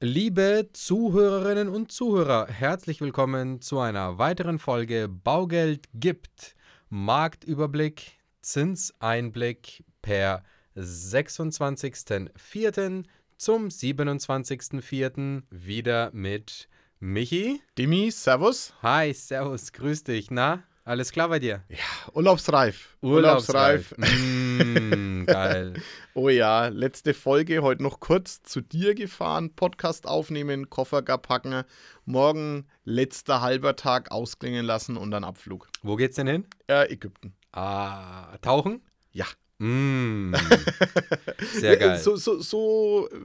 Liebe Zuhörerinnen und Zuhörer, herzlich willkommen zu einer weiteren Folge Baugeld gibt. Marktüberblick, Zinseinblick per 26.04. zum 27.04. wieder mit Michi. Dimi, Servus. Hi, Servus, grüß dich. Na, alles klar bei dir? Ja, urlaubsreif. Urlaubsreif. mm, geil. Oh ja, letzte Folge, heute noch kurz zu dir gefahren, Podcast aufnehmen, Koffer gar packen, morgen letzter halber Tag ausklingen lassen und dann Abflug. Wo geht's denn hin? Äh, Ägypten. Ah, tauchen? Ja. Mm, sehr geil. So, so, so, äh,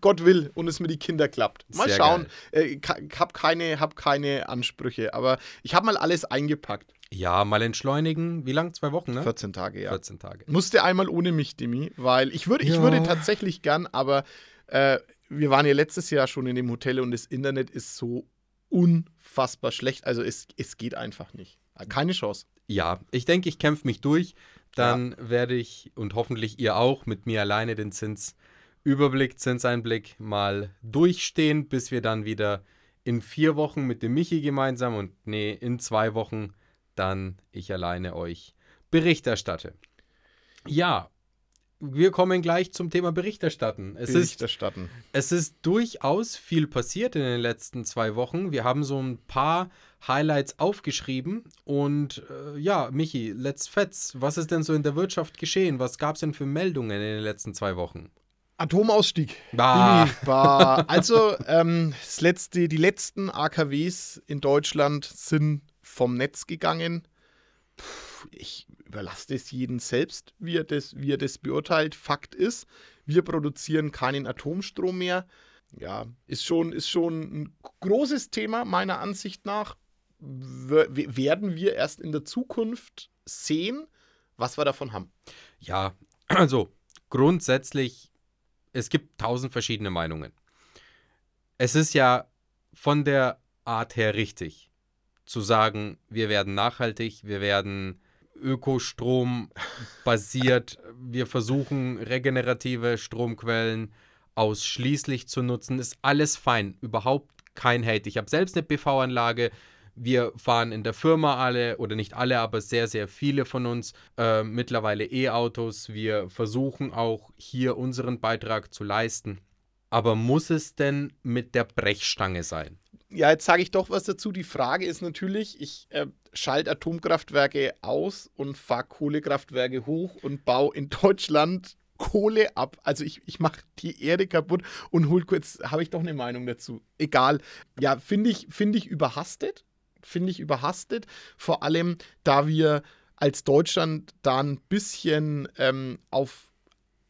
Gott will und es mir die Kinder klappt. Mal Sehr schauen. Äh, Ich habe keine, hab keine Ansprüche, aber ich habe mal alles eingepackt. Ja, mal entschleunigen. Wie lang? Zwei Wochen, ne? 14 Tage, ja. 14 Tage. Musste einmal ohne mich, Dimi, weil ich würde, ich Ja. würde tatsächlich gern, aber äh, wir waren ja letztes Jahr schon in dem Hotel und das Internet ist so unfassbar schlecht. Also es, es geht einfach nicht. Keine Chance. Ja, ich denke, ich kämpfe mich durch. Dann werde ich und hoffentlich ihr auch mit mir alleine den Zinsüberblick, Zinseinblick mal durchstehen, bis wir dann wieder in vier Wochen mit dem Michi gemeinsam und nee, in zwei Wochen dann ich alleine euch Bericht erstatte. Ja, wir kommen gleich zum Thema Berichterstatten. Es ist Bericht erstatten. es ist durchaus viel passiert in den letzten zwei Wochen. Wir haben so ein paar Highlights aufgeschrieben. Und äh, ja, Michi, let's fetz. Was ist denn so in der Wirtschaft geschehen? Was gab es denn für Meldungen in den letzten zwei Wochen? Atomausstieg. Bah. Bah. Also ähm, letzte, die letzten AKWs in Deutschland sind vom Netz gegangen. Ich überlasse das jedem selbst, wie er das, wie er das beurteilt. Fakt ist, wir produzieren keinen Atomstrom mehr. Ja, ist schon, ist schon ein großes Thema meiner Ansicht nach. Werden wir erst in der Zukunft sehen, was wir davon haben. Ja, also grundsätzlich, es gibt tausend verschiedene Meinungen. Es ist ja von der Art her richtig zu sagen, wir werden nachhaltig, wir werden Ökostrom basiert, wir versuchen regenerative Stromquellen ausschließlich zu nutzen, ist alles fein, überhaupt kein Hate. Ich habe selbst eine PV-Anlage, wir fahren in der Firma alle, oder nicht alle, aber sehr, sehr viele von uns äh, mittlerweile E-Autos. Wir versuchen auch hier unseren Beitrag zu leisten. Aber muss es denn mit der Brechstange sein? Ja, jetzt sage ich doch was dazu. Die Frage ist natürlich, ich äh, schalte Atomkraftwerke aus und fahre Kohlekraftwerke hoch und baue in Deutschland Kohle ab. Also ich, ich mache die Erde kaputt und hol kurz, habe ich doch eine Meinung dazu. Egal. Ja, finde ich, finde ich überhastet. Finde ich überhastet. Vor allem, da wir als Deutschland da ein bisschen ähm, auf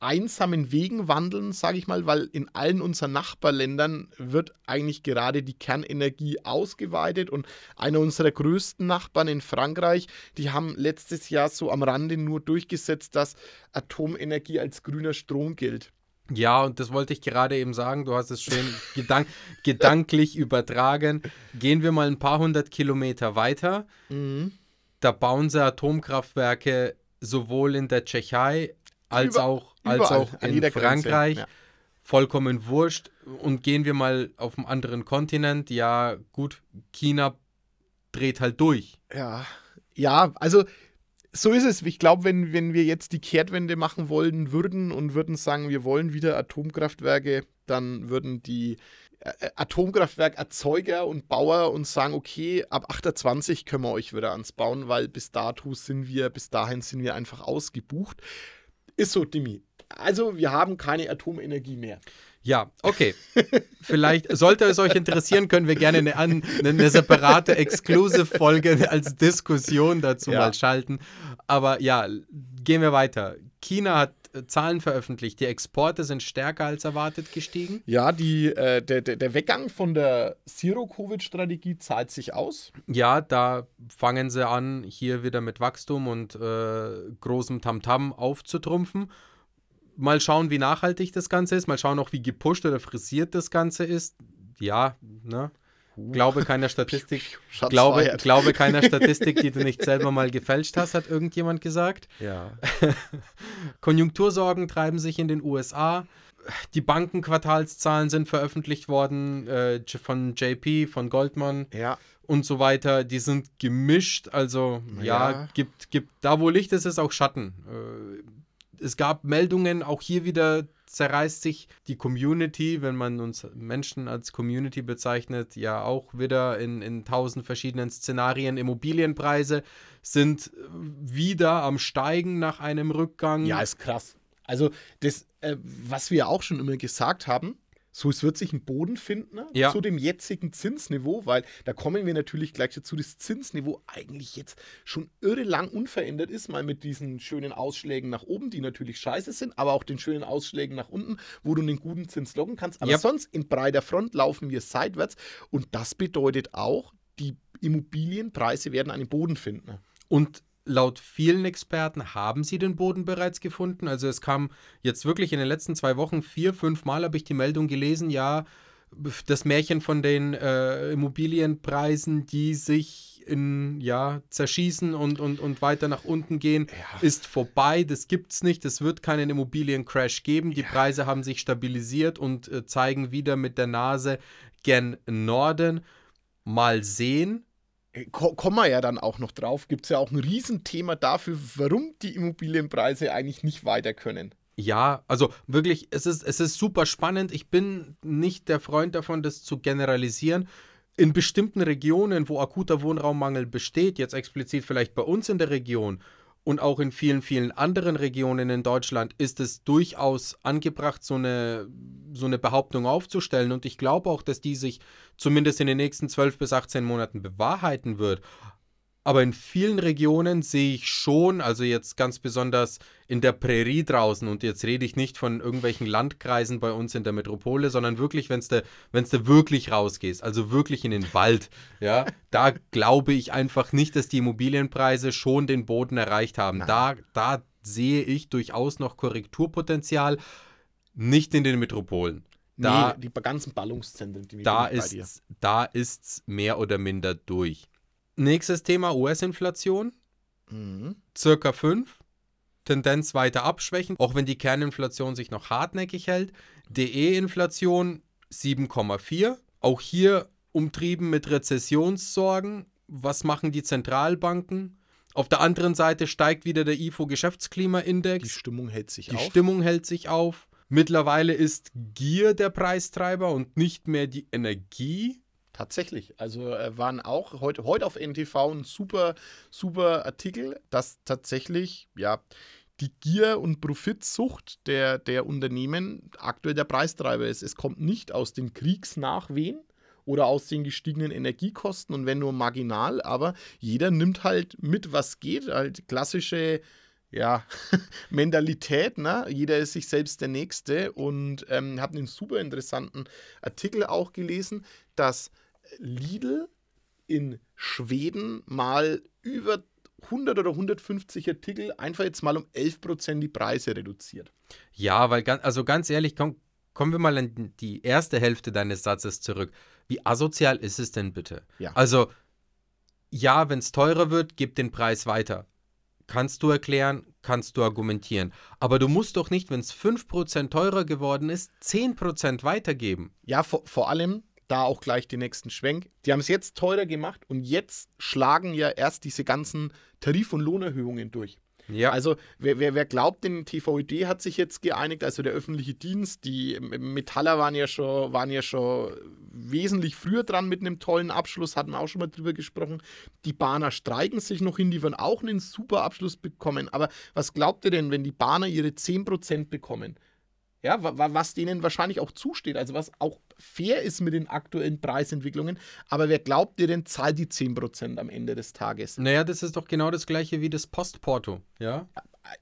einsamen Wegen wandeln, sage ich mal, weil in allen unseren Nachbarländern wird eigentlich gerade die Kernenergie ausgeweitet und einer unserer größten Nachbarn in Frankreich, die haben letztes Jahr so am Rande nur durchgesetzt, dass Atomenergie als grüner Strom gilt. Ja, und das wollte ich gerade eben sagen. Du hast es schön gedank gedanklich übertragen. Gehen wir mal ein paar hundert Kilometer weiter. Da bauen sie Atomkraftwerke sowohl in der Tschechei als Über- auch, als auch in Frankreich. ja. Vollkommen wurscht. Und gehen wir mal auf einen anderen Kontinent. Ja, gut, China dreht halt durch. Ja, ja, also so ist es. Ich glaube, wenn, wenn wir jetzt die Kehrtwende machen wollen würden und würden sagen, wir wollen wieder Atomkraftwerke, dann würden die äh, Atomkraftwerkerzeuger und Bauer uns sagen, okay, ab 28 können wir euch wieder ans Bauen, weil bis dato sind wir, bis dahin sind wir einfach ausgebucht. Ist so, Dimi. Also wir haben keine Atomenergie mehr. Ja, okay. Vielleicht, sollte es euch interessieren, können wir gerne eine, an- eine separate Exclusive-Folge als Diskussion dazu Ja. mal schalten. Aber ja, gehen wir weiter. China hat Zahlen veröffentlicht. Die Exporte sind stärker als erwartet gestiegen. Ja, die, äh, der, der, der Weggang von der Zero-Covid-Strategie zahlt sich aus. Ja, da fangen sie an, hier wieder mit Wachstum und äh, großem Tamtam aufzutrumpfen. Mal schauen, wie nachhaltig das Ganze ist. Mal schauen auch, wie gepusht oder frisiert das Ganze ist. Ja, ne? Glaube keiner Statistik. Glaube, glaube keiner Statistik, die du nicht selber mal gefälscht hast, hat irgendjemand gesagt. Ja. Konjunktursorgen treiben sich in den USA. die Bankenquartalszahlen sind veröffentlicht worden äh, von JP, von Goldman Ja. und so weiter. Die sind gemischt. Also ja, Ja. gibt, gibt da wo Licht ist, ist auch Schatten. Es gab Meldungen, auch hier wieder zerreißt sich die Community, wenn man uns Menschen als Community bezeichnet, ja auch wieder in, in tausend verschiedenen Szenarien. Immobilienpreise sind wieder am Steigen nach einem Rückgang. Ja, ist krass. Also, das, äh, was wir auch schon immer gesagt haben, so es wird sich ein Boden finden ne, Ja. zu dem jetzigen Zinsniveau, weil da kommen wir natürlich gleich dazu, das Zinsniveau eigentlich jetzt schon irre lang unverändert ist, mal mit diesen schönen Ausschlägen nach oben, die natürlich scheiße sind, aber auch den schönen Ausschlägen nach unten, wo du einen guten Zins locken kannst. Aber Ja. sonst in breiter Front laufen wir seitwärts und das bedeutet auch, die Immobilienpreise werden einen Boden finden. Und laut vielen Experten haben sie den Boden bereits gefunden. Also es kam jetzt wirklich in den letzten zwei Wochen vier, fünf Mal habe ich die Meldung gelesen, ja, das Märchen von den äh, Immobilienpreisen, die sich in, ja, zerschießen und, und, und weiter nach unten gehen, Ja. ist vorbei. Das gibt's nicht. Es wird keinen Immobiliencrash geben. Die Preise haben sich stabilisiert und äh, zeigen wieder mit der Nase gen Norden. Mal sehen. Ko kommen wir ja dann auch noch drauf. Gibt es ja auch ein Riesenthema dafür, warum die Immobilienpreise eigentlich nicht weiter können. Ja, also wirklich, es ist, es ist super spannend. Ich bin nicht der Freund davon, das zu generalisieren. In bestimmten Regionen, wo akuter Wohnraummangel besteht, jetzt explizit vielleicht bei uns in der Region und auch in vielen, vielen anderen Regionen in Deutschland, ist es durchaus angebracht, so eine, so eine Behauptung aufzustellen. Und ich glaube auch, dass die sich zumindest in den nächsten 12 bis 18 Monaten bewahrheiten wird. Aber in vielen Regionen sehe ich schon, also jetzt ganz besonders in der Prärie draußen, und jetzt rede ich nicht von irgendwelchen Landkreisen bei uns in der Metropole, sondern wirklich, wenn du wenn's da wirklich rausgehst, also wirklich in den Wald, ja, da glaube ich einfach nicht, dass die Immobilienpreise schon den Boden erreicht haben. Nein. Da, da sehe ich durchaus noch Korrekturpotenzial, nicht in den Metropolen. Da, nee, die ganzen Ballungszentren, die da ist da ist's mehr oder minder durch. Nächstes Thema US-Inflation, Mhm. circa 5. Tendenz weiter abschwächen, auch wenn die Kerninflation sich noch hartnäckig hält. DE-Inflation 7,4. Auch hier umtrieben mit Rezessionssorgen. Was machen die Zentralbanken? Auf der anderen Seite steigt wieder der Die IFO-Geschäftsklimaindex. Stimmung hält sich Die auf. Stimmung hält sich auf. Mittlerweile ist Gier der Preistreiber und nicht mehr die Energie. Tatsächlich. Also äh, waren auch heute, heute auf NTV ein super, super Artikel, dass tatsächlich, ja, die Gier- und Profitsucht der, der Unternehmen aktuell der Preistreiber ist. Es kommt nicht aus den Kriegsnachwehen oder aus den gestiegenen Energiekosten und wenn nur marginal, aber jeder nimmt halt mit, was geht. Halt klassische ja, Mentalität, ne? Jeder ist sich selbst der Nächste und ähm, habe einen super interessanten Artikel auch gelesen, dass Lidl in Schweden mal über 100 oder 150 Artikel einfach jetzt mal um 11% die Preise reduziert. Ja, weil ganz, also ganz ehrlich, komm, kommen wir mal an die erste Hälfte deines Satzes zurück. Wie asozial ist es denn bitte? Ja. Also, ja, wenn es teurer wird, gib den Preis weiter. Kannst du erklären, kannst du argumentieren. Aber du musst doch nicht, wenn es 5% teurer geworden ist, 10% weitergeben. Ja, vor, vor allem da auch gleich den nächsten Schwenk. Die haben es jetzt teurer gemacht und jetzt schlagen ja erst diese ganzen Tarif- und Lohnerhöhungen durch. Ja, Also wer, wer, wer glaubt, den TVÖD hat sich jetzt geeinigt, also der öffentliche Dienst, die Metaller waren ja schon, waren ja schon wesentlich früher dran mit einem tollen Abschluss, hatten wir auch schon mal drüber gesprochen. Die Bahner streiken sich noch hin, die werden auch einen super Abschluss bekommen. Aber was glaubt ihr denn, wenn die Bahner ihre 10% bekommen? Ja, wa- wa- was denen wahrscheinlich auch zusteht, also was auch fair ist mit den aktuellen Preisentwicklungen. Aber wer glaubt ihr denn, zahlt die 10% am Ende des Tages? naja, das ist doch genau das gleiche wie das Postporto. Ja,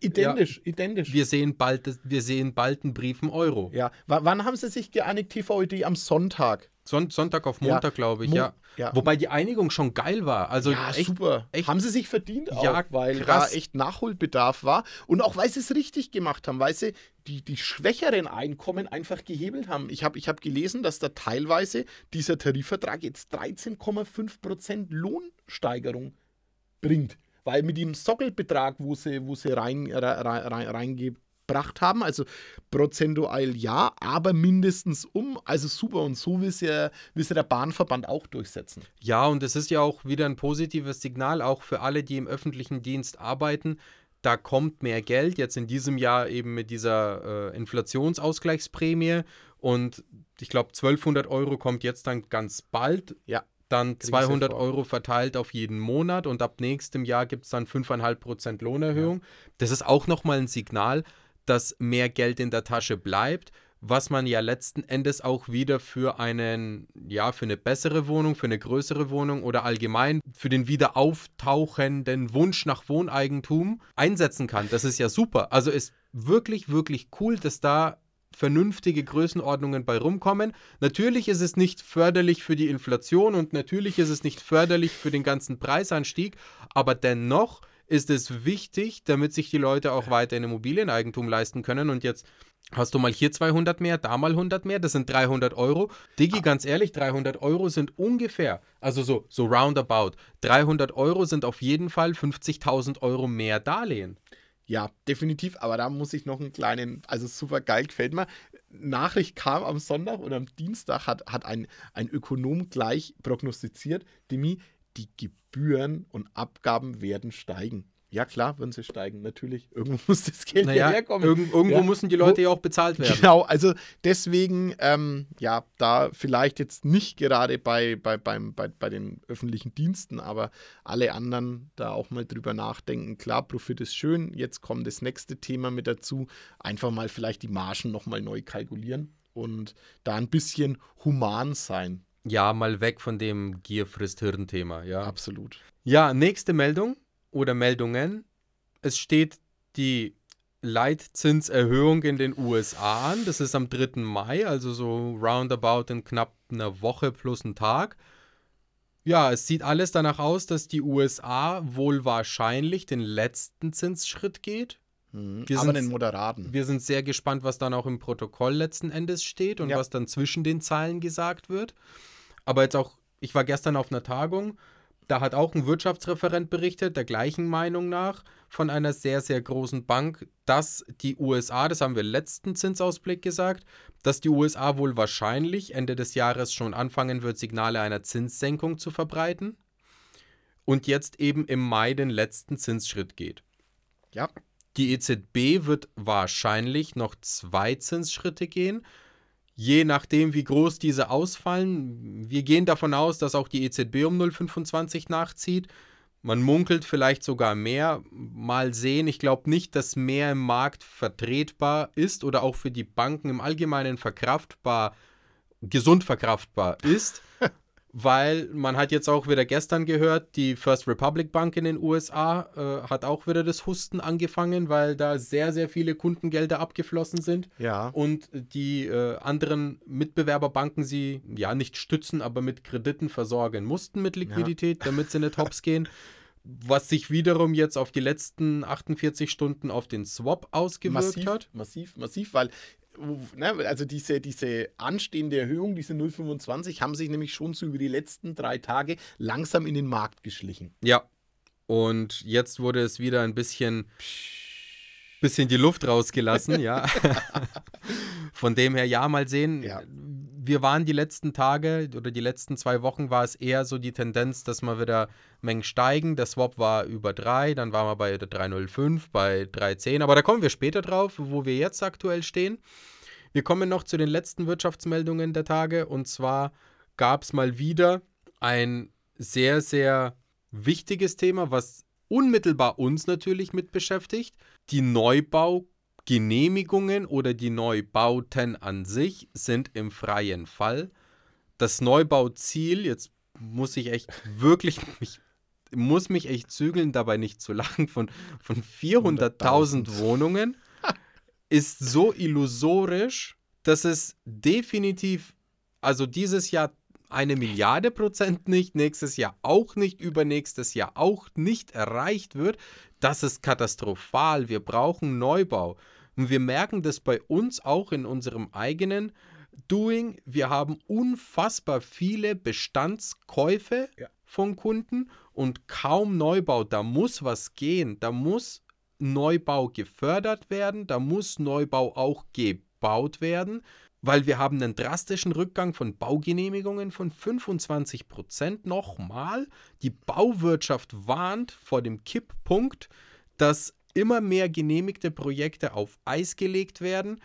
Identisch, identisch. wir sehen bald, wir sehen bald einen Brief im Euro. Ja, W wann haben sie sich geeinigt, TVÖD am Sonntag? Son Sonntag auf Ja, Montag, glaube ich, Mo- ja. ja. Wobei die Einigung schon geil war. Also ja, echt, super. echt- haben sie sich verdient auch, Ja, weil krass. da echt Nachholbedarf war. Und auch, weil sie es richtig gemacht haben, weil sie die, die schwächeren Einkommen einfach gehebelt haben. Ich habe ich hab gelesen, dass da teilweise dieser Tarifvertrag jetzt 13,5% Lohnsteigerung bringt. Weil mit dem Sockelbetrag, wo sie, wo sie rein, rein, rein, reinge gebracht haben. Also prozentual ja, aber mindestens um. Also super und so will sie, will sie der Bahnverband auch durchsetzen. Ja, und es ist ja auch wieder ein positives Signal, auch für alle, die im öffentlichen Dienst arbeiten. Da kommt mehr Geld, jetzt in diesem Jahr eben mit dieser äh, Inflationsausgleichsprämie. Und ich glaube, 1200 Euro kommt jetzt dann ganz bald. Ja. Dann 200 Euro verteilt auf jeden Monat und ab nächstem Jahr gibt es dann 5,5% Lohnerhöhung. Ja. Das ist auch nochmal ein Signal, dass mehr Geld in der Tasche bleibt, was man ja letzten Endes auch wieder für einen, ja, für eine bessere Wohnung, für eine größere Wohnung oder allgemein für den wieder auftauchenden Wunsch nach Wohneigentum einsetzen kann. Das ist ja super. Also ist wirklich, wirklich cool, dass da vernünftige Größenordnungen bei rumkommen. Natürlich ist es nicht förderlich für die Inflation und natürlich ist es nicht förderlich für den ganzen Preisanstieg, aber dennoch ist es wichtig, damit sich die Leute auch weiter in Immobilieneigentum leisten können. Und jetzt hast du mal hier 200 mehr, da mal 100 mehr, das sind 300 Euro. Digi, ganz ehrlich, 300 Euro sind ungefähr, also so, so roundabout, 300 Euro sind auf jeden Fall 50.000 Öro mehr Darlehen. Ja, definitiv, aber da muss ich noch einen kleinen, also super geil, gefällt mir. Nachricht kam am Sonntag oder am Dienstag, hat, hat ein, ein Ökonom gleich prognostiziert, Demi, die Gebühren und Abgaben werden steigen. Ja, klar, würden sie steigen, natürlich. Irgendwo muss das Geld naja, herkommen. Irg irgendwo ja. müssen die Leute ja auch bezahlt werden. Genau, also deswegen, ähm, ja, da vielleicht jetzt nicht gerade bei, bei, beim, bei, bei den öffentlichen Diensten, aber alle anderen da auch mal drüber nachdenken. Klar, Profit ist schön, jetzt kommt das nächste Thema mit dazu. Einfach mal vielleicht die Margen nochmal neu kalkulieren und da ein bisschen human sein. Ja, mal weg von dem Gier frisst Hirn-Thema, ja. Absolut. Ja, nächste Meldung oder Meldungen. Es steht die Leitzinserhöhung in den USA an. Das ist am 3. Mai, also so roundabout in knapp einer Woche plus einen Tag. Ja, es sieht alles danach aus, dass die USA wohl wahrscheinlich den letzten Zinsschritt geht. Mhm, wir aber sind, den moderaten. Wir sind sehr gespannt, was dann auch im Protokoll letzten Endes steht und ja. was dann zwischen den Zeilen gesagt wird. Aber jetzt auch, ich war gestern auf einer Tagung, da hat auch ein Wirtschaftsreferent berichtet, der gleichen Meinung nach, von einer sehr, sehr großen Bank, dass die USA, das haben wir letzten Zinsausblick gesagt, dass die USA wohl wahrscheinlich Ende des Jahres schon anfangen wird, Signale einer Zinssenkung zu verbreiten und jetzt eben im Mai den letzten Zinsschritt geht. Ja. Die EZB wird wahrscheinlich noch zwei Zinsschritte gehen je nachdem, wie groß diese ausfallen. Wir gehen davon aus, dass auch die EZB um 0,25 nachzieht. Man munkelt vielleicht sogar mehr. Mal sehen. Ich glaube nicht, dass mehr im Markt vertretbar ist oder auch für die Banken im Allgemeinen verkraftbar, gesund verkraftbar ist. weil man hat jetzt auch wieder gestern gehört, die First Republic Bank in den USA äh, hat auch wieder das Husten angefangen, weil da sehr, sehr viele Kundengelder abgeflossen sind. Ja. Und die äh, anderen Mitbewerberbanken sie ja nicht stützen, aber mit Krediten versorgen mussten mit Liquidität, ja. damit sie nicht hops gehen. Was sich wiederum jetzt auf die letzten 48 Stunden auf den Swap ausgewirkt massiv, hat. Massiv, massiv, weil ne, also diese, diese anstehende Erhöhung, diese 0,25, haben sich nämlich schon so über die letzten drei Tage langsam in den Markt geschlichen. Ja. Und jetzt wurde es wieder ein bisschen, bisschen die Luft rausgelassen, ja. Von dem her, ja, mal sehen. Ja. Wir waren die letzten Tage oder die letzten zwei Wochen war es eher so die Tendenz, dass wir wieder Mengen steigen. Der Swap war über 3, dann waren wir bei 3,05, bei 3,10. Aber da kommen wir später drauf, wo wir jetzt aktuell stehen. Wir kommen noch zu den letzten Wirtschaftsmeldungen der Tage. Und zwar gab es mal wieder ein sehr, sehr wichtiges Thema, was unmittelbar uns natürlich mit beschäftigt. Die Neubau Genehmigungen oder die Neubauten an sich sind im freien Fall. Das Neubauziel, jetzt muss ich echt wirklich, ich muss mich echt zügeln, dabei nicht zu lachen, von, von 400.000 Wohnungen ist so illusorisch, dass es definitiv, also dieses Jahr eine Milliarde Prozent nicht, nächstes Jahr auch nicht, übernächstes Jahr auch nicht erreicht wird. Das ist katastrophal. Wir brauchen Neubau. Und wir merken das bei uns auch in unserem eigenen Doing. Wir haben unfassbar viele Bestandskäufe ja. von Kunden und kaum Neubau. Da muss was gehen. Da muss Neubau gefördert werden, da muss Neubau auch gebaut werden, weil wir haben einen drastischen Rückgang von Baugenehmigungen von 25 Prozent nochmal. Die Bauwirtschaft warnt vor dem Kipppunkt, dass immer mehr genehmigte Projekte auf Eis gelegt werden,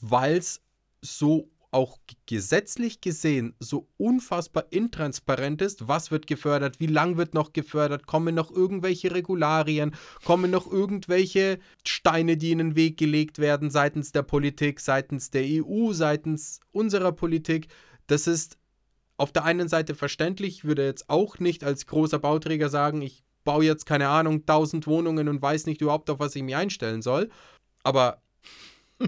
weil es so auch gesetzlich gesehen so unfassbar intransparent ist, was wird gefördert, wie lang wird noch gefördert, kommen noch irgendwelche Regularien, kommen noch irgendwelche Steine, die in den Weg gelegt werden seitens der Politik, seitens der EU, seitens unserer Politik. Das ist auf der einen Seite verständlich, würde jetzt auch nicht als großer Bauträger sagen, ich baue jetzt keine Ahnung 1000 Wohnungen und weiß nicht überhaupt, auf was ich mich einstellen soll. Aber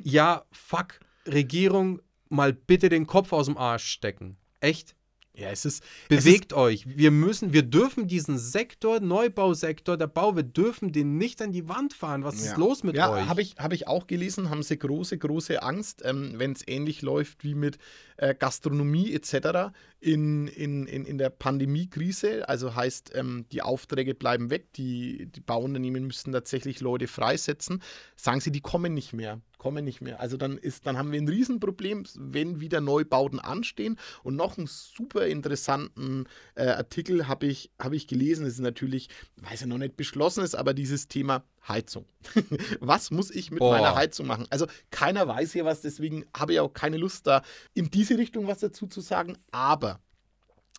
ja, fuck, Regierung, mal bitte den Kopf aus dem Arsch stecken. Echt? Ja, es ist. Bewegt es ist, euch. Wir müssen, wir dürfen diesen Sektor, Neubausektor, der Bau, wir dürfen den nicht an die Wand fahren. Was ja. ist los mit ja, euch? Ja, habe ich, hab ich auch gelesen, haben sie große, große Angst, ähm, wenn es ähnlich läuft wie mit äh, Gastronomie etc. In, in, in, in der Pandemiekrise. Also heißt, ähm, die Aufträge bleiben weg, die, die Bauunternehmen müssen tatsächlich Leute freisetzen. Sagen sie, die kommen nicht mehr kommen nicht mehr. Also dann ist, dann haben wir ein Riesenproblem, wenn wieder Neubauten anstehen. Und noch einen super interessanten äh, Artikel habe ich, hab ich gelesen. Das ist natürlich, weiß ja noch nicht beschlossen ist, aber dieses Thema Heizung. was muss ich mit oh. meiner Heizung machen? Also keiner weiß hier was, deswegen habe ich auch keine Lust da in diese Richtung was dazu zu sagen. Aber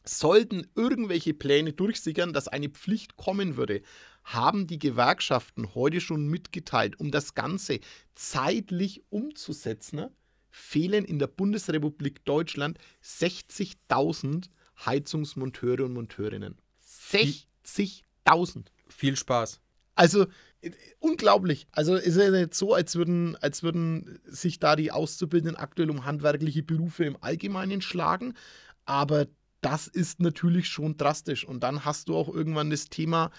sollten irgendwelche Pläne durchsickern, dass eine Pflicht kommen würde, haben die Gewerkschaften heute schon mitgeteilt, um das Ganze zeitlich umzusetzen, ne, fehlen in der Bundesrepublik Deutschland 60.000 Heizungsmonteure und Monteurinnen. 60.000. Viel Spaß. Also unglaublich. Also ist ja nicht so, als würden, als würden sich da die Auszubildenden aktuell um handwerkliche Berufe im Allgemeinen schlagen. Aber das ist natürlich schon drastisch. Und dann hast du auch irgendwann das Thema,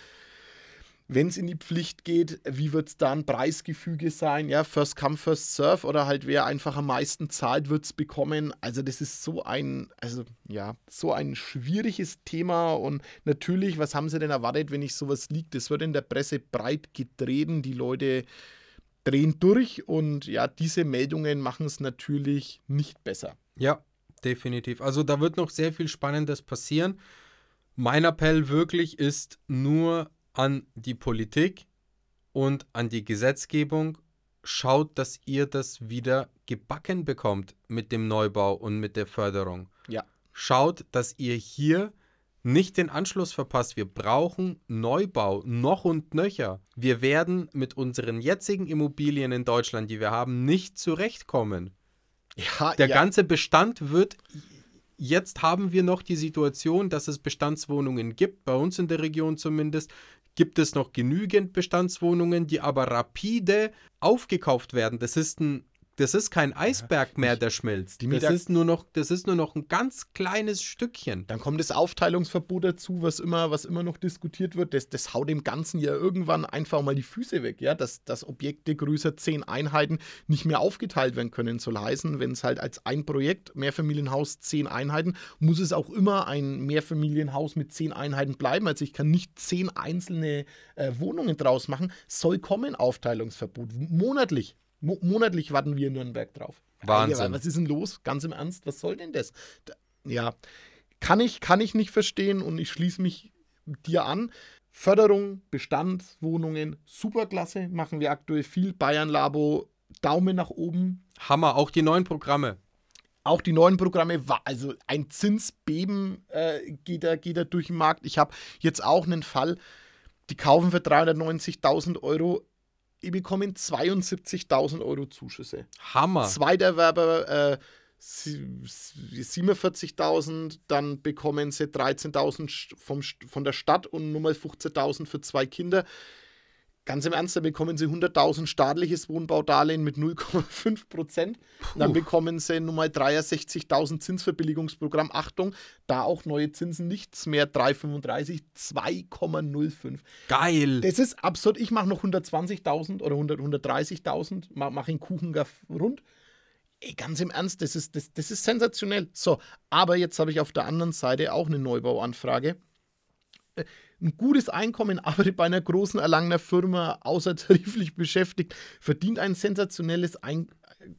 wenn es in die Pflicht geht, wie wird es da ein Preisgefüge sein? Ja, First Come, First Serve oder halt wer einfach am meisten zahlt, wird es bekommen. Also das ist so ein, also ja, so ein schwieriges Thema und natürlich, was haben sie denn erwartet, wenn ich sowas liegt? Das wird in der Presse breit getreten, die Leute drehen durch und ja, diese Meldungen machen es natürlich nicht besser. Ja, definitiv. Also da wird noch sehr viel Spannendes passieren. Mein Appell wirklich ist nur an die Politik und an die Gesetzgebung, schaut, dass ihr das wieder gebacken bekommt mit dem Neubau und mit der Förderung. Ja. Schaut, dass ihr hier nicht den Anschluss verpasst. Wir brauchen Neubau noch und nöcher. Wir werden mit unseren jetzigen Immobilien in Deutschland, die wir haben, nicht zurechtkommen. Ja, der ja. ganze Bestand wird Jetzt haben wir noch die Situation, dass es Bestandswohnungen gibt, bei uns in der Region zumindest, gibt es noch genügend Bestandswohnungen, die aber rapide aufgekauft werden. Das ist ein das ist kein Eisberg mehr, der schmilzt. das, ist nur noch, das ist nur noch ein ganz kleines Stückchen. Dann kommt das Aufteilungsverbot dazu, was immer, was immer noch diskutiert wird. Das, das haut dem Ganzen ja irgendwann einfach mal die Füße weg, ja, dass, dass Objekte größer zehn Einheiten nicht mehr aufgeteilt werden können soll heißen, wenn es halt als ein Projekt Mehrfamilienhaus zehn Einheiten, muss es auch immer ein Mehrfamilienhaus mit zehn Einheiten bleiben. Also ich kann nicht zehn einzelne äh, Wohnungen draus machen. Soll kommen Aufteilungsverbot monatlich. Mo monatlich warten wir in Nürnberg drauf. Wahnsinn. Ja, was ist denn los? Ganz im Ernst, was soll denn das? Da, ja, kann ich, kann ich nicht verstehen und ich schließe mich dir an. Förderung, Bestandswohnungen, superklasse, machen wir aktuell viel. Bayern Labo, Daumen nach oben. Hammer, auch die neuen Programme. Auch die neuen Programme, also ein Zinsbeben äh, geht, da, geht da durch den Markt. Ich habe jetzt auch einen Fall, die kaufen für 390.000 Euro bekommen 72.000 Euro Zuschüsse. Hammer. Zweiterwerber äh, 47.000, dann bekommen sie 13.000 von der Stadt und nochmal 15.000 für zwei Kinder. Ganz im Ernst, da bekommen sie 100.000 staatliches Wohnbaudarlehen mit 0,5 Prozent. Dann bekommen sie nun mal 63.000 Zinsverbilligungsprogramm. Achtung, da auch neue Zinsen, nichts mehr 3,35, 2,05. Geil. Das ist absurd. Ich mache noch 120.000 oder 130.000, mache den Kuchen rund. Ey, ganz im Ernst, das ist, das, das ist sensationell. So, aber jetzt habe ich auf der anderen Seite auch eine Neubauanfrage. Äh, ein gutes Einkommen, arbeitet bei einer großen Erlangener Firma, außertariflich beschäftigt, verdient ein sensationelles, ein,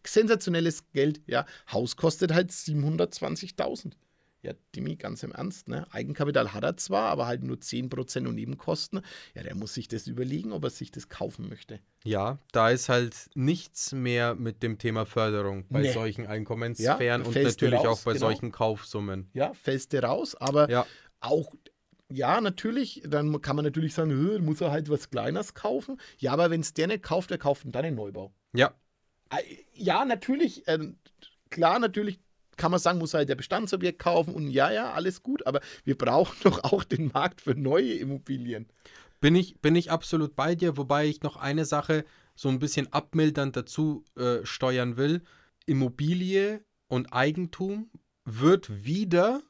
sensationelles Geld. Ja, Haus kostet halt 720.000. Ja, Dimi, ganz im Ernst, ne? Eigenkapital hat er zwar, aber halt nur 10% und Nebenkosten. Ja, der muss sich das überlegen, ob er sich das kaufen möchte. Ja, da ist halt nichts mehr mit dem Thema Förderung bei Nee. solchen Einkommenssphären Ja, und natürlich raus, auch bei genau. solchen Kaufsummen. Ja, fällst du raus, aber Ja, auch, ja, natürlich, dann kann man natürlich sagen, "Hö, muss er halt was Kleines kaufen. Ja, aber wenn es der nicht kauft, der kauft dann einen Neubau. ja, Äh, Ja, natürlich, äh, klar, natürlich kann man sagen, muss halt der Bestandsobjekt kaufen und ja, ja, alles gut, aber wir brauchen doch auch den Markt für neue Immobilien. Bin ich, bin ich absolut bei dir, wobei ich noch eine Sache so ein bisschen abmildernd dazu äh, steuern will. Immobilie und Eigentum wird wieder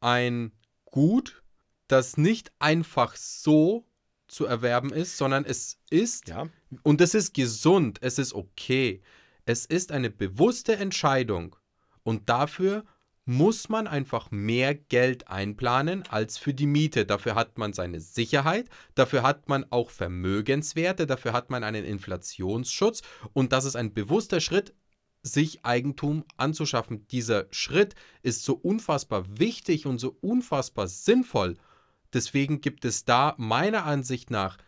ein Gut, das nicht einfach so zu erwerben ist, sondern es ist, Ja, und es ist gesund, es ist okay, es ist eine bewusste Entscheidung und dafür muss man einfach mehr Geld einplanen als für die Miete. Dafür hat man seine Sicherheit, dafür hat man auch Vermögenswerte, dafür hat man einen Inflationsschutz und das ist ein bewusster Schritt, sich Eigentum anzuschaffen. Dieser Schritt ist so unfassbar wichtig und so unfassbar sinnvoll. Deswegen gibt es da meiner Ansicht nach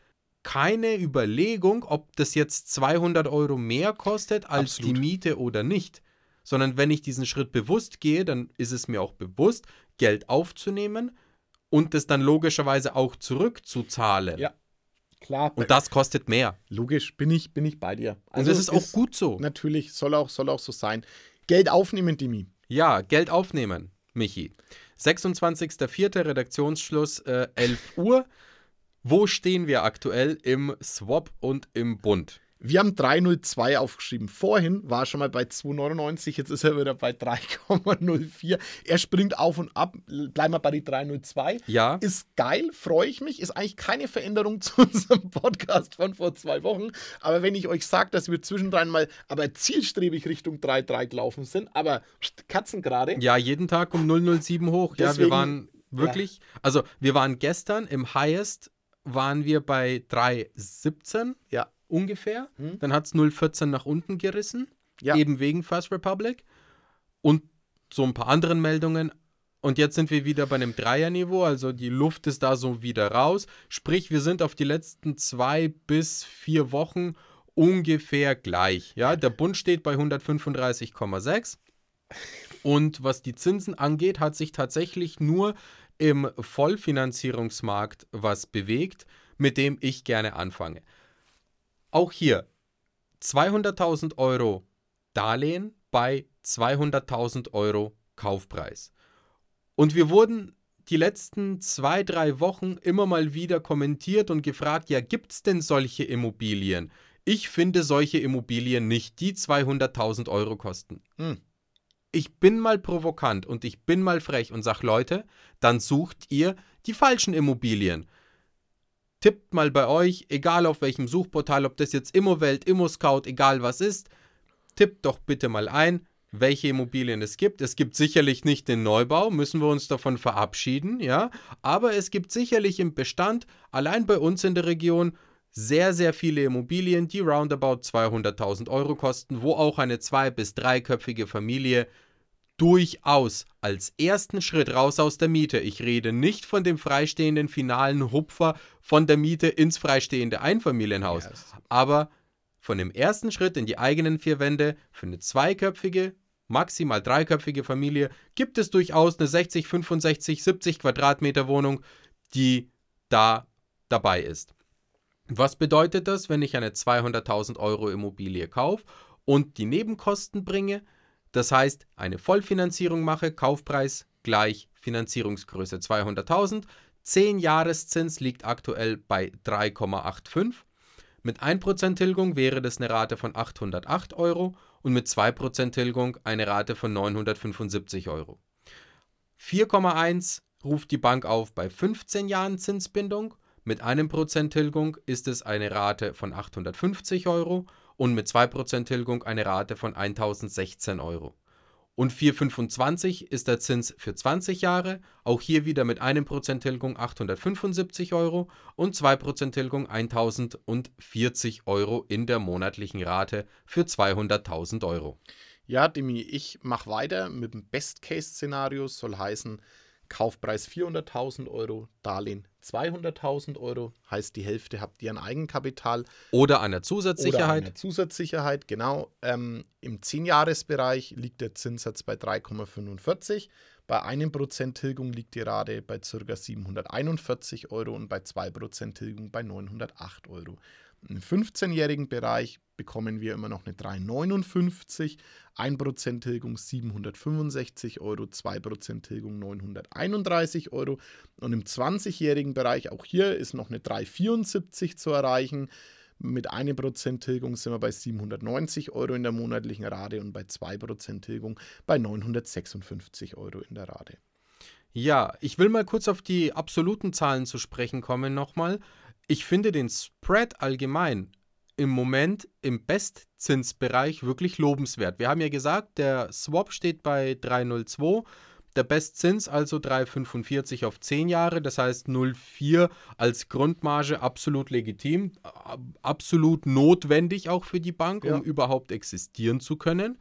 keine Überlegung, ob das jetzt 200 Euro mehr kostet als Absolut. die Miete oder nicht. Sondern wenn ich diesen Schritt bewusst gehe, dann ist es mir auch bewusst, Geld aufzunehmen und es dann logischerweise auch zurückzuzahlen. Ja. klar. Und das kostet mehr. logisch, bin ich, bin ich bei dir. Und das ist auch gut so. Natürlich, soll auch, soll auch so sein. Geld aufnehmen, Dimi. Ja, Geld aufnehmen, Michi. 26.04. Redaktionsschluss, äh, 11 Uhr. Wo stehen wir aktuell im Swap und im Bund? Wir haben 302 aufgeschrieben. Vorhin war er schon mal bei 2,99, jetzt ist er wieder bei 3,04. Er springt auf und ab. Bleiben wir bei die 302. Ja, Ist geil, freue ich mich. Ist eigentlich keine Veränderung zu unserem Podcast von vor zwei Wochen. Aber wenn ich euch sage, dass wir zwischendrin mal aber zielstrebig Richtung 3,3 gelaufen sind, aber Katzen gerade. ja, jeden Tag um 007 hoch. ja, wir Deswegen- waren wirklich, also wir waren gestern im Highest, waren wir bei 3,17 Ja. Ungefähr. Hm. Dann hat es 0,14 nach unten gerissen. Ja. eben wegen First Republic und so ein paar anderen Meldungen. Und jetzt sind wir wieder bei einem Dreierniveau, also die Luft ist da so wieder raus. Sprich, wir sind auf die letzten zwei bis vier Wochen ungefähr gleich. Ja, der Bund steht bei 135,6. Und was die Zinsen angeht, hat sich tatsächlich nur im Vollfinanzierungsmarkt was bewegt, mit dem ich gerne anfange. Auch hier 200.000 Euro Darlehen bei 200.000 Euro Kaufpreis. Und wir wurden die letzten zwei, drei Wochen immer mal wieder kommentiert und gefragt, ja, gibt es denn solche Immobilien? Ich finde solche Immobilien nicht, die 200.000 Euro kosten. Hm. Ich bin mal provokant und ich bin mal frech und sag, Leute, dann sucht ihr die falschen Immobilien. Tippt mal bei euch, egal auf welchem Suchportal, ob das jetzt Immowelt, ImmoScout, egal was ist, tippt doch bitte mal ein, welche Immobilien es gibt. Es gibt sicherlich nicht den Neubau, müssen wir uns davon verabschieden, ja. Aber es gibt sicherlich im Bestand, allein bei uns in der Region, sehr, sehr viele Immobilien, die roundabout 200.000 Euro kosten, wo auch eine zwei- bis dreiköpfige Familie durchaus als ersten Schritt raus aus der Miete, ich rede nicht von dem freistehenden finalen Hupfer von der Miete ins freistehende Einfamilienhaus, das- aber von dem ersten Schritt in die eigenen vier Wände für eine zweiköpfige, maximal dreiköpfige Familie gibt es durchaus eine 60, 65, 70 Quadratmeter Wohnung, die da dabei ist. Was bedeutet das, wenn ich eine 200.000 Euro Immobilie kaufe und die Nebenkosten bringe? Das heißt, eine Vollfinanzierung mache, Kaufpreis gleich Finanzierungsgröße 200.000. 10 Jahreszins liegt aktuell bei 3,85. Mit 1% Tilgung wäre das eine Rate von 808 Euro und mit 2% Tilgung eine Rate von 975 Euro. 4,1 ruft die Bank auf bei 15 Jahren Zinsbindung. Mit einem Prozent Tilgung ist es eine Rate von 850 Euro und mit 2% Tilgung eine Rate von 1016 Euro. Und 4,25 ist der Zins für 20 Jahre, auch hier wieder mit 1% Tilgung 875 Euro und 2% Tilgung 1040 Euro in der monatlichen Rate für 200.000 Euro. Ja, Demi, ich mache weiter mit dem Best-Case-Szenario, soll heißen, Kaufpreis 400.000 Euro, Darlehen 200.000 Euro, heißt die Hälfte habt ihr an Eigenkapital. Oder einer Zusatzsicherheit. Oder einer Zusatzsicherheit, genau. Ähm, Im 10-Jahres-Bereich liegt der Zinssatz bei 3,45. Bei 1% Tilgung liegt die Rate bei ca. 741 Euro und bei 2% Tilgung bei 908 Euro. Im 15-jährigen Bereich bekommen wir immer noch eine 3,59, 1% Tilgung 765 Euro, 2% Tilgung 931 Euro. Und im 20-jährigen Bereich, auch hier ist noch eine 3,74 zu erreichen. Mit 1% Tilgung sind wir bei 790 Euro in der monatlichen Rate und bei 2% Tilgung bei 956 Euro in der Rate. Ja, ich will mal kurz auf die absoluten Zahlen zu sprechen kommen nochmal. Ich finde den Spread allgemein im Moment im Bestzinsbereich wirklich lobenswert. Wir haben ja gesagt, der Swap steht bei 3,02, der Bestzins also 3,45 auf 10 Jahre, das heißt 0,4 als Grundmarge absolut legitim, absolut notwendig auch für die Bank, um ja. überhaupt existieren zu können.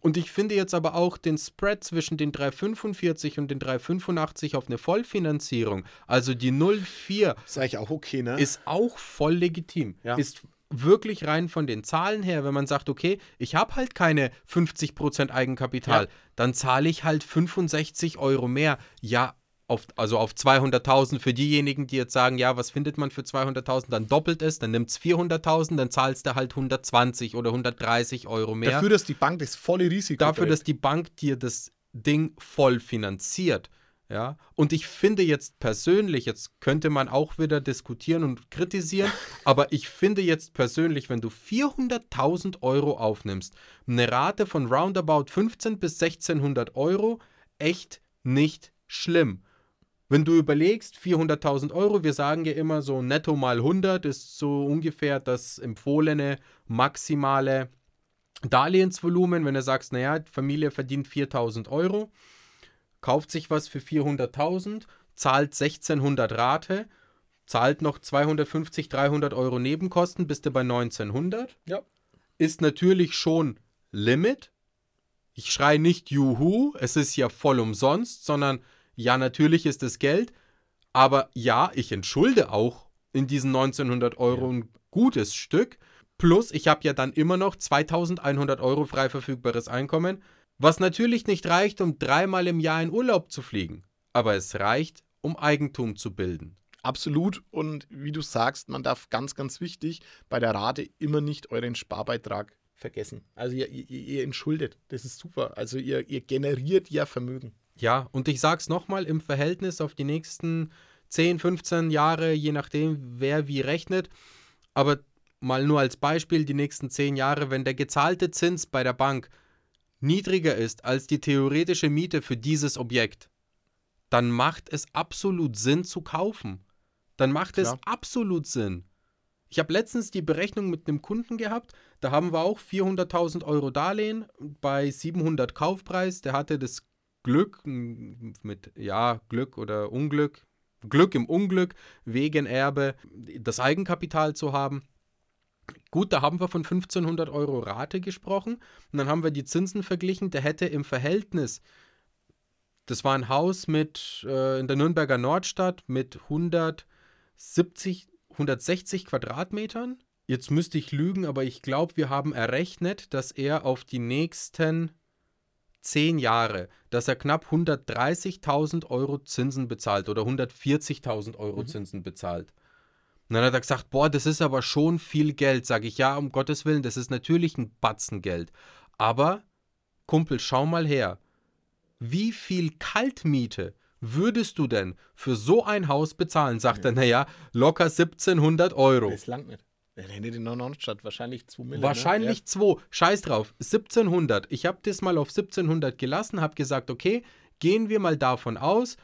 Und ich finde jetzt aber auch den Spread zwischen den 3,45 und den 3,85 auf eine Vollfinanzierung, also die 0,4, ist eigentlich auch okay, ne? Ist auch voll legitim. Ja. Ist wirklich rein von den Zahlen her, wenn man sagt, okay, ich habe halt keine 50% Eigenkapital, ja. dann zahle ich halt 65 Euro mehr. Ja, auf, also auf 200.000 für diejenigen, die jetzt sagen, ja, was findet man für 200.000, dann doppelt es, dann nimmt es 400.000, dann zahlst du halt 120 oder 130 Euro mehr. Dafür, dass die Bank das volle Risiko Dafür, trägt. dass die Bank dir das Ding voll finanziert. Ja, und ich finde jetzt persönlich, jetzt könnte man auch wieder diskutieren und kritisieren, aber ich finde jetzt persönlich, wenn du 400.000 Euro aufnimmst, eine Rate von roundabout 15 bis 1600 Euro, echt nicht schlimm. Wenn du überlegst, 400.000 Euro, wir sagen ja immer so netto mal 100 ist so ungefähr das empfohlene maximale Darlehensvolumen. Wenn du sagst, naja, Familie verdient 4.000 Euro, kauft sich was für 400.000, zahlt 1600 Rate, zahlt noch 250, 300 Euro Nebenkosten, bist du bei 1900. Ja. Ist natürlich schon Limit. Ich schreie nicht Juhu, es ist ja voll umsonst, sondern ja, natürlich ist es Geld, aber ja, ich entschulde auch in diesen 1900 Euro ja. ein gutes Stück. Plus, ich habe ja dann immer noch 2100 Euro frei verfügbares Einkommen, was natürlich nicht reicht, um dreimal im Jahr in Urlaub zu fliegen, aber es reicht, um Eigentum zu bilden. Absolut. Und wie du sagst, man darf ganz, ganz wichtig bei der Rate immer nicht euren Sparbeitrag vergessen. Also ihr, ihr, ihr entschuldet. Das ist super. Also ihr, ihr generiert ja Vermögen. Ja, und ich sag's nochmal, im Verhältnis auf die nächsten 10, 15 Jahre, je nachdem, wer wie rechnet, aber mal nur als Beispiel, die nächsten 10 Jahre, wenn der gezahlte Zins bei der Bank niedriger ist als die theoretische Miete für dieses Objekt, dann macht es absolut Sinn zu kaufen. Dann macht Klar. es absolut Sinn. Ich habe letztens die Berechnung mit einem Kunden gehabt, da haben wir auch 400.000 Euro Darlehen bei 700 Kaufpreis. Der hatte das Glück, mit, ja, Glück oder Unglück, Glück im Unglück, wegen Erbe, das Eigenkapital zu haben. Gut, da haben wir von 1500 Euro Rate gesprochen und dann haben wir die Zinsen verglichen. Der hätte im Verhältnis, das war ein Haus mit äh, in der Nürnberger Nordstadt mit 170, 160 Quadratmetern. Jetzt müsste ich lügen, aber ich glaube, wir haben errechnet, dass er auf die nächsten zehn Jahre, dass er knapp 130.000 Euro Zinsen bezahlt oder 140.000 Euro mhm. Zinsen bezahlt. Und dann hat er gesagt, boah, das ist aber schon viel Geld. Sage ich, ja, um Gottes Willen, das ist natürlich ein Batzen Geld. Aber, Kumpel, schau mal her. Wie viel Kaltmiete würdest du denn für so ein Haus bezahlen? Sagt ja. er, naja, locker 1700 Euro. Das langt nicht. Er hätte in der Nordstadt wahrscheinlich 2 Millionen. Wahrscheinlich 2. Ne? Ja. Scheiß drauf. 1700. Ich habe das mal auf 1700 gelassen, habe gesagt, okay, gehen wir mal davon aus,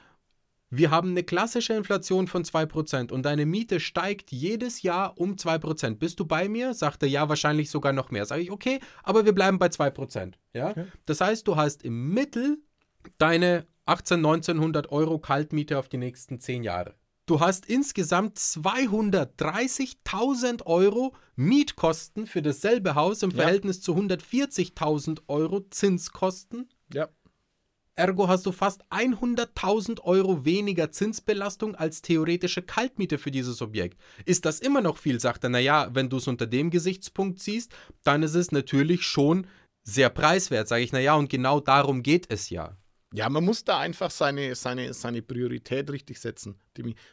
wir haben eine klassische Inflation von 2% und deine Miete steigt jedes Jahr um 2%. Bist du bei mir? Sagt er, ja, wahrscheinlich sogar noch mehr. Sage ich, okay, aber wir bleiben bei 2%. Ja? Okay. Das heißt, du hast im Mittel deine 18, 1900 Euro Kaltmiete auf die nächsten 10 Jahre. Du hast insgesamt 230.000 Euro Mietkosten für dasselbe Haus im Ja. Verhältnis zu 140.000 Euro Zinskosten. Ja. Ergo hast du fast 100.000 Euro weniger Zinsbelastung als theoretische Kaltmiete für dieses Objekt. Ist das immer noch viel, sagt er. Naja, wenn du es unter dem Gesichtspunkt siehst, dann ist es natürlich schon sehr preiswert, sage ich. Naja, und genau darum geht es ja. Ja, man muss da einfach seine, seine, seine Priorität richtig setzen.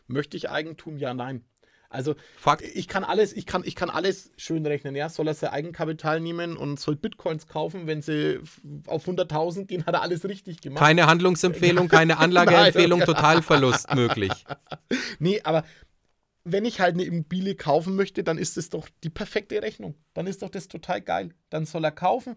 Möchte ich Eigentum? Ja, nein. Also Fakt. ich kann alles, ich kann, ich kann alles schön rechnen. Ja, soll er sein Eigenkapital nehmen und soll Bitcoins kaufen, wenn sie auf 100.000 gehen, hat er alles richtig gemacht. Keine Handlungsempfehlung, keine Anlageempfehlung, Totalverlust möglich. Nee, aber wenn ich halt eine Immobilie kaufen möchte, dann ist das doch die perfekte Rechnung. Dann ist doch das total geil. Dann soll er kaufen,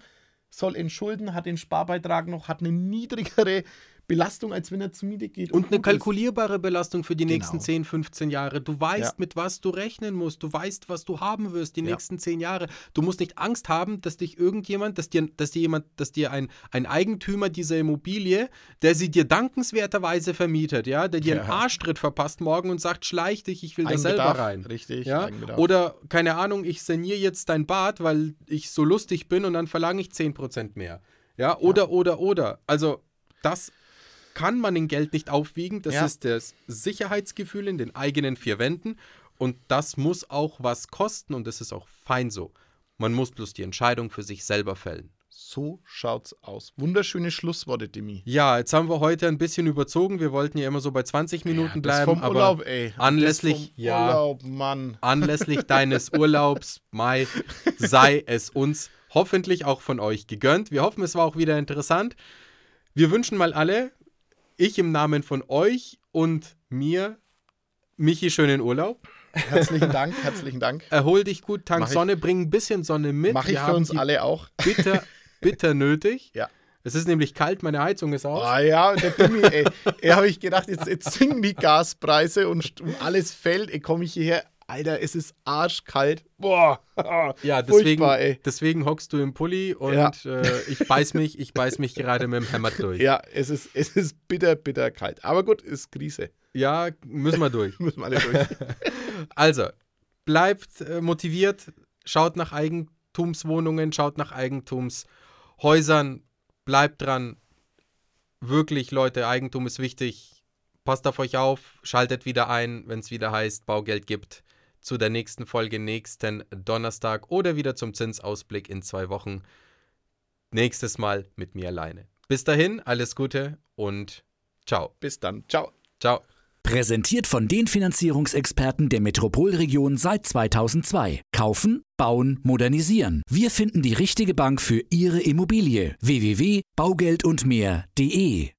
soll entschulden, hat den Sparbeitrag noch, hat eine niedrigere Belastung, als wenn er zur Miete geht. Und eine gut ist. kalkulierbare Belastung für die Genau. nächsten 10, 15 Jahre. Du weißt, Ja. mit was du rechnen musst. Du weißt, was du haben wirst die Ja. nächsten 10 Jahre. Du musst nicht Angst haben, dass dich irgendjemand, dass dir, dass dir jemand, dass dir ein, ein Eigentümer dieser Immobilie, der sie dir dankenswerterweise vermietet, ja, der dir einen Ja. Arschtritt verpasst morgen und sagt, schleich dich, ich will da selber rein. Richtig, Ja? Oder, keine Ahnung, ich saniere jetzt dein Bad, weil ich so lustig bin und dann verlange ich 10% mehr. Ja, oder, oder, oder. Also, das kann man in Geld nicht aufwiegen. Das Ja. ist das Sicherheitsgefühl in den eigenen vier Wänden. Und das muss auch was kosten und das ist auch fein so. Man muss bloß die Entscheidung für sich selber fällen. So schaut's aus. Wunderschöne Schlussworte, Demi. Ja, jetzt haben wir heute ein bisschen überzogen. Wir wollten ja immer so bei 20 Minuten das bleiben. vom aber Urlaub, ey. anlässlich- ja. Urlaub, Mann. anlässlich deines Urlaubs, Mai, sei es uns hoffentlich auch von euch gegönnt. Wir hoffen, es war auch wieder interessant. Wir wünschen mal alle, ich im Namen von euch und mir, Michi, schönen Urlaub. Herzlichen Dank, herzlichen Dank. Erhol dich gut, tank Mach ich. Sonne, bring ein bisschen Sonne mit. Mache ich Wir für uns alle auch. Bitter, bitter nötig. Ja. Es ist nämlich kalt, meine Heizung ist aus. Ah ja, der Demi, ey. Ey, habe ich gedacht, jetzt, jetzt sinken die Gaspreise und, und alles fällt. Ey, komme ich hierher. Alter, es ist arschkalt. Boah. Ja, deswegen, deswegen hockst du im Pulli und Ja. äh, ich beiß mich, ich beiß mich gerade mit dem Hammer durch. Ja, es ist, es ist bitter, bitter kalt. Aber gut, ist Krise. ja müssen wir durch. Müssen wir alle durch. Also, bleibt äh, motiviert, schaut nach Eigentumswohnungen, schaut nach Eigentumshäusern, bleibt dran. Wirklich, Leute, Eigentum ist wichtig. Passt auf euch auf, schaltet wieder ein, wenn es wieder heißt, Baugeld gibt. Zu der nächsten Folge nächsten Donnerstag oder wieder zum Zinsausblick in zwei Wochen. Nächstes Mal mit mir alleine. Bis dahin, alles Gute und ciao. Bis dann. Ciao. Ciao. Präsentiert von den Finanzierungsexperten der Metropolregion seit 2002. Kaufen, bauen, modernisieren. Wir finden die richtige Bank für Ihre Immobilie. www.baugeldundmehr.de